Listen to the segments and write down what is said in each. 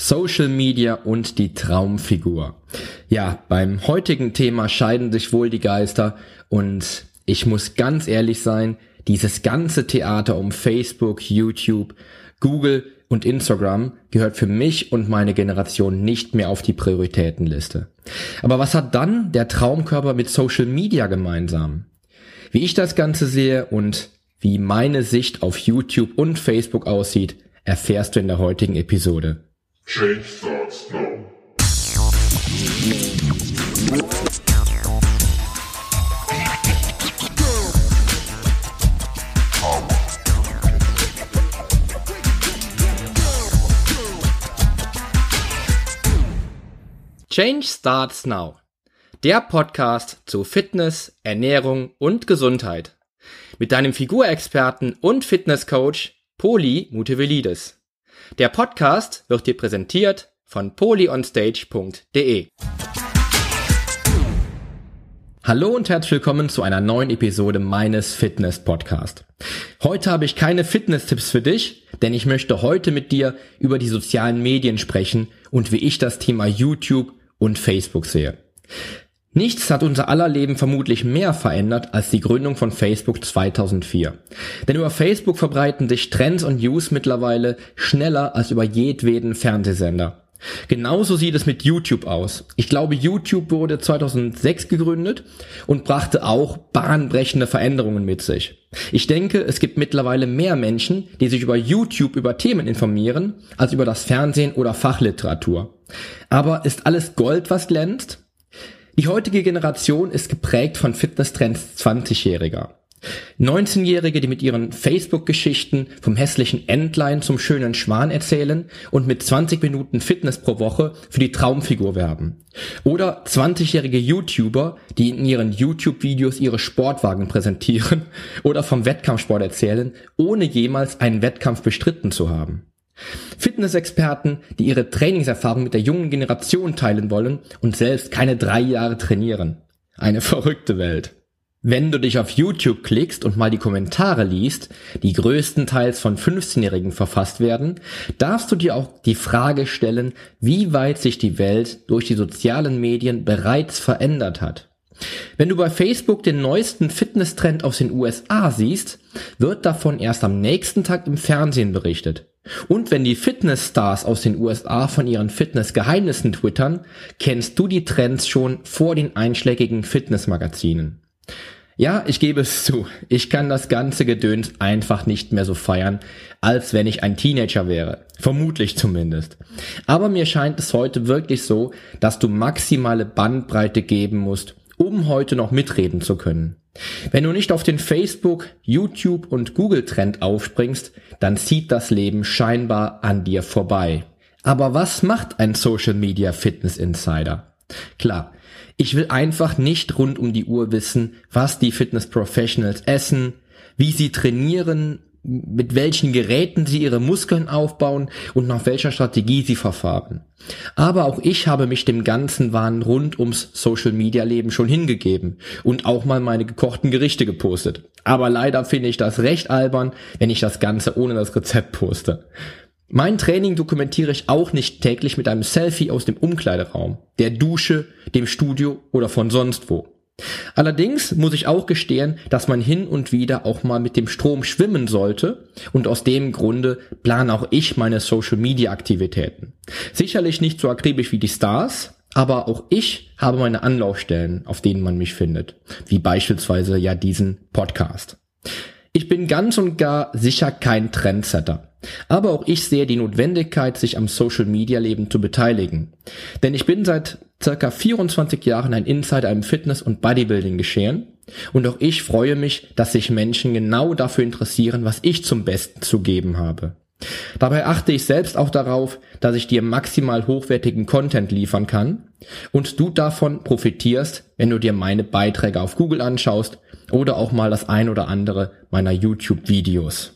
Social Media und die Traumfigur. Ja, beim heutigen Thema scheiden sich wohl die Geister und ich muss ganz ehrlich sein, dieses ganze Theater um Facebook, YouTube, Google und Instagram gehört für mich und meine Generation nicht mehr auf die Prioritätenliste. Aber was hat dann der Traumkörper mit Social Media gemeinsam? Wie ich das Ganze sehe und wie meine Sicht auf YouTube und Facebook aussieht, erfährst du in der heutigen Episode. Change starts now. Change Starts Now. Der Podcast zu Fitness, Ernährung und Gesundheit. Mit deinem Figurexperten und Fitnesscoach Poli Mutevelidis. Der Podcast wird dir präsentiert von polyonstage.de. Hallo und herzlich willkommen zu einer neuen Episode meines Fitness Podcast. Heute habe ich keine Fitness-Tipps für dich, denn ich möchte heute mit dir über die sozialen Medien sprechen und wie ich das Thema YouTube und Facebook sehe. Nichts hat unser aller Leben vermutlich mehr verändert als die Gründung von Facebook 2004. Denn über Facebook verbreiten sich Trends und News mittlerweile schneller als über jedweden Fernsehsender. Genauso sieht es mit YouTube aus. Ich glaube, YouTube wurde 2006 gegründet und brachte auch bahnbrechende Veränderungen mit sich. Ich denke, es gibt mittlerweile mehr Menschen, die sich über YouTube über Themen informieren, als über das Fernsehen oder Fachliteratur. Aber ist alles Gold, was glänzt? Die heutige Generation ist geprägt von Fitnesstrends 20-Jähriger. 19-Jährige, die mit ihren Facebook-Geschichten vom hässlichen Entlein zum schönen Schwan erzählen und mit 20 Minuten Fitness pro Woche für die Traumfigur werben. Oder 20-jährige YouTuber, die in ihren YouTube-Videos ihre Sportwagen präsentieren oder vom Wettkampfsport erzählen, ohne jemals einen Wettkampf bestritten zu haben. Fitnessexperten, die ihre Trainingserfahrung mit der jungen Generation teilen wollen und selbst keine drei Jahre trainieren. Eine verrückte Welt. Wenn du dich auf YouTube klickst und mal die Kommentare liest, die größtenteils von 15-Jährigen verfasst werden, darfst du dir auch die Frage stellen, wie weit sich die Welt durch die sozialen Medien bereits verändert hat. Wenn du bei Facebook den neuesten Fitnesstrend aus den USA siehst, wird davon erst am nächsten Tag im Fernsehen berichtet. Und wenn die Fitnessstars aus den USA von ihren Fitnessgeheimnissen twittern, kennst du die Trends schon vor den einschlägigen Fitnessmagazinen. Ja, ich gebe es zu, ich kann das ganze Gedöns einfach nicht mehr so feiern, als wenn ich ein Teenager wäre. Vermutlich zumindest. Aber mir scheint es heute wirklich so, dass du maximale Bandbreite geben musst, um heute noch mitreden zu können. Wenn du nicht auf den Facebook, YouTube und Google Trend aufspringst, dann zieht das Leben scheinbar an dir vorbei. Aber was macht ein Social Media Fitness Insider? Klar, ich will einfach nicht rund um die Uhr wissen, was die Fitness Professionals essen, wie sie trainieren, mit welchen Geräten sie ihre Muskeln aufbauen und nach welcher Strategie sie verfahren. Aber auch ich habe mich dem ganzen Wahn rund ums Social Media Leben schon hingegeben und auch mal meine gekochten Gerichte gepostet. Aber leider finde ich das recht albern, wenn ich das Ganze ohne das Rezept poste. Mein Training dokumentiere ich auch nicht täglich mit einem Selfie aus dem Umkleideraum, der Dusche, dem Studio oder von sonst wo. Allerdings muss ich auch gestehen, dass man hin und wieder auch mal mit dem Strom schwimmen sollte und aus dem Grunde plane auch ich meine Social Media Aktivitäten. Sicherlich nicht so akribisch wie die Stars, aber auch ich habe meine Anlaufstellen, auf denen man mich findet, wie beispielsweise ja diesen Podcast. Ich bin ganz und gar sicher kein Trendsetter. Aber auch ich sehe die Notwendigkeit, sich am Social Media Leben zu beteiligen. Denn ich bin seit circa 24 Jahren ein Insider im Fitness- und Bodybuilding geschehen. Und auch ich freue mich, dass sich Menschen genau dafür interessieren, was ich zum Besten zu geben habe. Dabei achte ich selbst auch darauf, dass ich dir maximal hochwertigen Content liefern kann und du davon profitierst, wenn du dir meine Beiträge auf Google anschaust oder auch mal das ein oder andere meiner YouTube-Videos.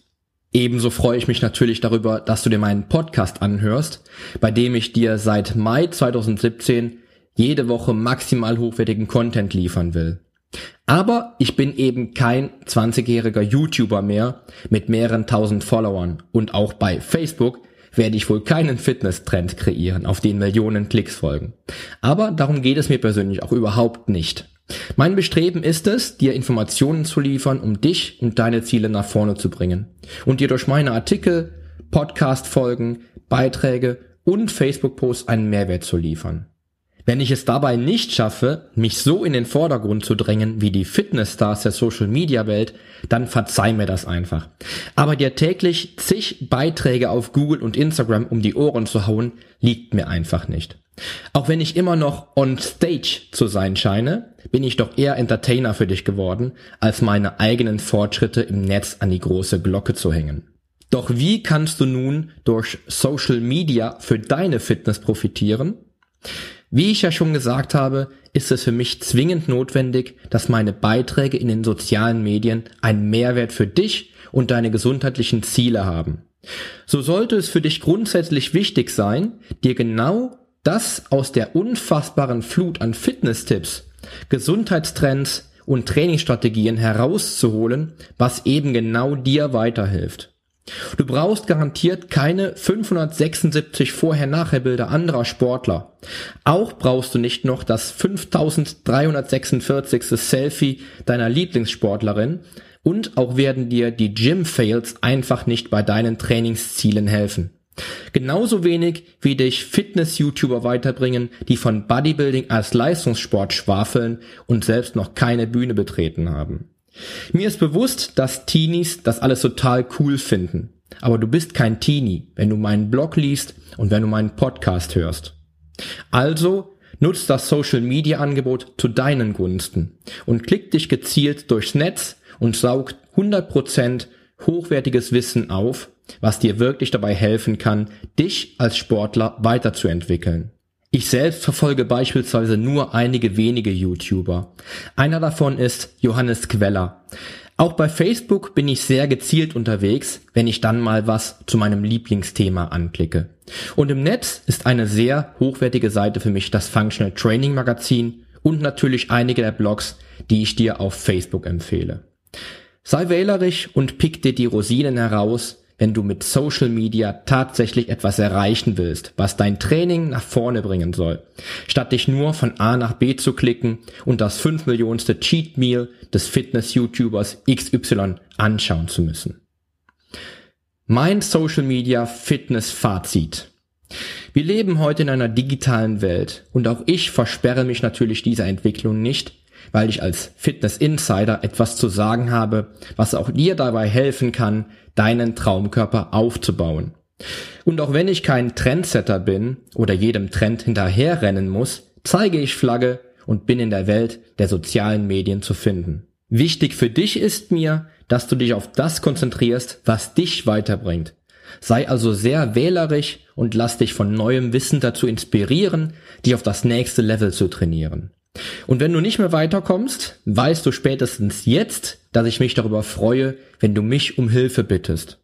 Ebenso freue ich mich natürlich darüber, dass du dir meinen Podcast anhörst, bei dem ich dir seit Mai 2017 jede Woche maximal hochwertigen Content liefern will. Aber ich bin eben kein 20-jähriger YouTuber mehr mit mehreren tausend Followern und auch bei Facebook werde ich wohl keinen Fitness-Trend kreieren, auf den Millionen Klicks folgen. Aber darum geht es mir persönlich auch überhaupt nicht. Mein Bestreben ist es, dir Informationen zu liefern, um dich und deine Ziele nach vorne zu bringen und dir durch meine Artikel, Podcast-Folgen, Beiträge und Facebook-Posts einen Mehrwert zu liefern. Wenn ich es dabei nicht schaffe, mich so in den Vordergrund zu drängen wie die Fitnessstars der Social Media Welt, dann verzeih mir das einfach. Aber dir täglich zig Beiträge auf Google und Instagram um die Ohren zu hauen, liegt mir einfach nicht. Auch wenn ich immer noch on stage zu sein scheine, bin ich doch eher Entertainer für dich geworden, als meine eigenen Fortschritte im Netz an die große Glocke zu hängen. Doch wie kannst du nun durch Social Media für deine Fitness profitieren? Wie ich ja schon gesagt habe, ist es für mich zwingend notwendig, dass meine Beiträge in den sozialen Medien einen Mehrwert für dich und deine gesundheitlichen Ziele haben. So sollte es für dich grundsätzlich wichtig sein, dir genau das aus der unfassbaren Flut an Fitness-Tipps, Gesundheitstrends und Trainingsstrategien herauszuholen, was eben genau dir weiterhilft. Du brauchst garantiert keine 576 Vorher-Nachher-Bilder anderer Sportler. Auch brauchst du nicht noch das 5346. Selfie deiner Lieblingssportlerin und auch werden dir die Gym-Fails einfach nicht bei deinen Trainingszielen helfen. Genauso wenig wie dich Fitness-YouTuber weiterbringen, die von Bodybuilding als Leistungssport schwafeln und selbst noch keine Bühne betreten haben. Mir ist bewusst, dass Teenies das alles total cool finden. Aber du bist kein Teenie, wenn du meinen Blog liest und wenn du meinen Podcast hörst. Also nutzt das Social Media Angebot zu deinen Gunsten und klick dich gezielt durchs Netz und saugt 100% hochwertiges Wissen auf, was dir wirklich dabei helfen kann, dich als Sportler weiterzuentwickeln. Ich selbst verfolge beispielsweise nur einige wenige YouTuber. Einer davon ist Johannes Queller. Auch bei Facebook bin ich sehr gezielt unterwegs, wenn ich dann mal was zu meinem Lieblingsthema anklicke. Und im Netz ist eine sehr hochwertige Seite für mich das Functional Training Magazin und natürlich einige der Blogs, die ich dir auf Facebook empfehle. Sei wählerisch und pick dir die Rosinen heraus, wenn du mit Social Media tatsächlich etwas erreichen willst, was dein Training nach vorne bringen soll, statt dich nur von A nach B zu klicken und das 5 Millionste Cheat Meal des Fitness-YouTubers XY anschauen zu müssen. Mein Social Media Fitness Fazit. Wir leben heute in einer digitalen Welt und auch ich versperre mich natürlich dieser Entwicklung nicht, weil ich als Fitness Insider etwas zu sagen habe, was auch dir dabei helfen kann, deinen Traumkörper aufzubauen. Und auch wenn ich kein Trendsetter bin oder jedem Trend hinterherrennen muss, zeige ich Flagge und bin in der Welt der sozialen Medien zu finden. Wichtig für dich ist mir, dass du dich auf das konzentrierst, was dich weiterbringt. Sei also sehr wählerisch und lass dich von neuem Wissen dazu inspirieren, dich auf das nächste Level zu trainieren. Und wenn du nicht mehr weiterkommst, weißt du spätestens jetzt, dass ich mich darüber freue, wenn du mich um Hilfe bittest.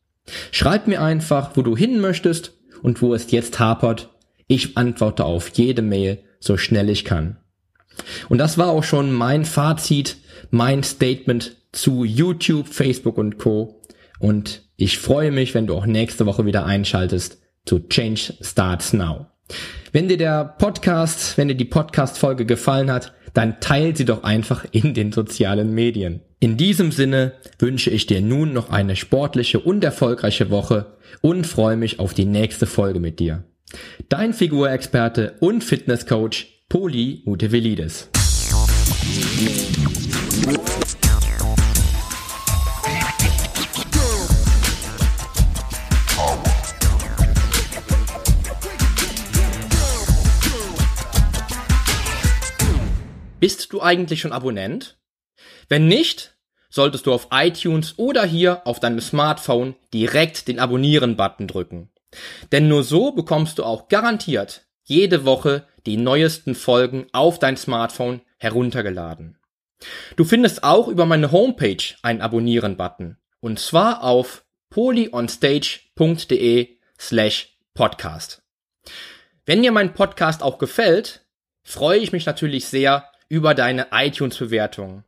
Schreib mir einfach, wo du hin möchtest und wo es jetzt hapert. Ich antworte auf jede Mail so schnell ich kann. Und das war auch schon mein Fazit, mein Statement zu YouTube, Facebook und Co. Und ich freue mich, wenn du auch nächste Woche wieder einschaltest zu Change Starts Now. Wenn dir der Podcast, wenn dir die Podcast-Folge gefallen hat, dann teil sie doch einfach in den sozialen Medien. In diesem Sinne wünsche ich dir nun noch eine sportliche und erfolgreiche Woche und freue mich auf die nächste Folge mit dir. Dein Figurexperte und Fitnesscoach Poli Mutevelidis. Bist du eigentlich schon Abonnent? Wenn nicht, solltest du auf iTunes oder hier auf deinem Smartphone direkt den Abonnieren-Button drücken. Denn nur so bekommst du auch garantiert jede Woche die neuesten Folgen auf dein Smartphone heruntergeladen. Du findest auch über meine Homepage einen Abonnieren-Button. Und zwar auf polyonstage.de slash podcast. Wenn dir mein Podcast auch gefällt, freue ich mich natürlich sehr über deine iTunes-Bewertung.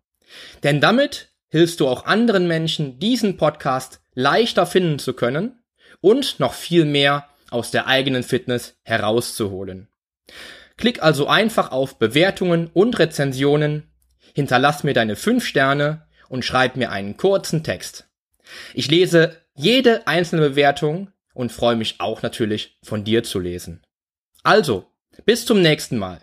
Denn damit hilfst du auch anderen Menschen, diesen Podcast leichter finden zu können und noch viel mehr aus der eigenen Fitness herauszuholen. Klick also einfach auf Bewertungen und Rezensionen, hinterlass mir deine 5 Sterne und schreib mir einen kurzen Text. Ich lese jede einzelne Bewertung und freue mich auch natürlich von dir zu lesen. Also, bis zum nächsten Mal.